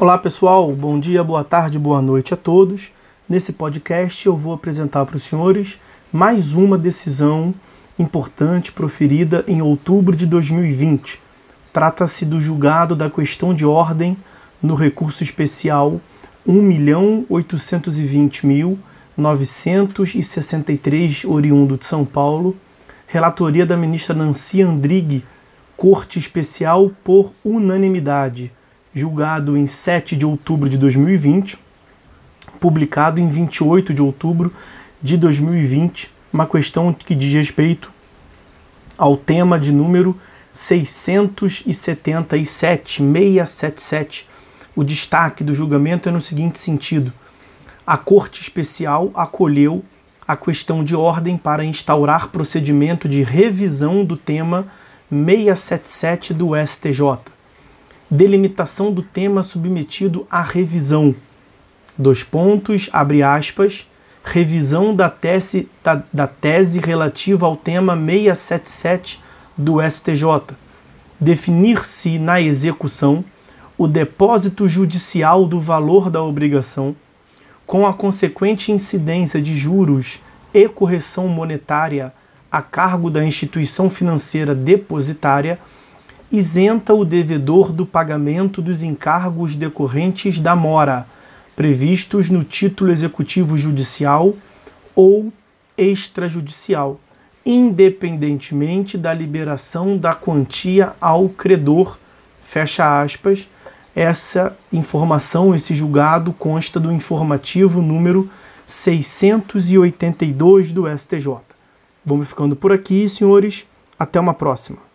Olá pessoal, bom dia, boa tarde, boa noite a todos. Nesse podcast eu vou apresentar para os senhores mais uma decisão importante proferida em outubro de 2020. Trata-se do julgado da questão de ordem no recurso especial 1.820.963 oriundo de São Paulo, relatoria da ministra Nancy Andrighi, Corte Especial por unanimidade julgado em 7 de outubro de 2020, publicado em 28 de outubro de 2020, uma questão que diz respeito ao tema de número 677, 677. O destaque do julgamento é no seguinte sentido: a Corte Especial acolheu a questão de ordem para instaurar procedimento de revisão do tema 677 do STJ delimitação do tema submetido à revisão. Dois pontos, abre aspas, revisão da tese, da, da tese relativa ao tema 677 do STJ. Definir-se na execução o depósito judicial do valor da obrigação, com a consequente incidência de juros e correção monetária a cargo da instituição financeira depositária isenta o devedor do pagamento dos encargos decorrentes da mora, previstos no título executivo judicial ou extrajudicial, independentemente da liberação da quantia ao credor. Fecha aspas. Essa informação, esse julgado, consta do informativo número 682 do STJ. Vamos ficando por aqui, senhores. Até uma próxima.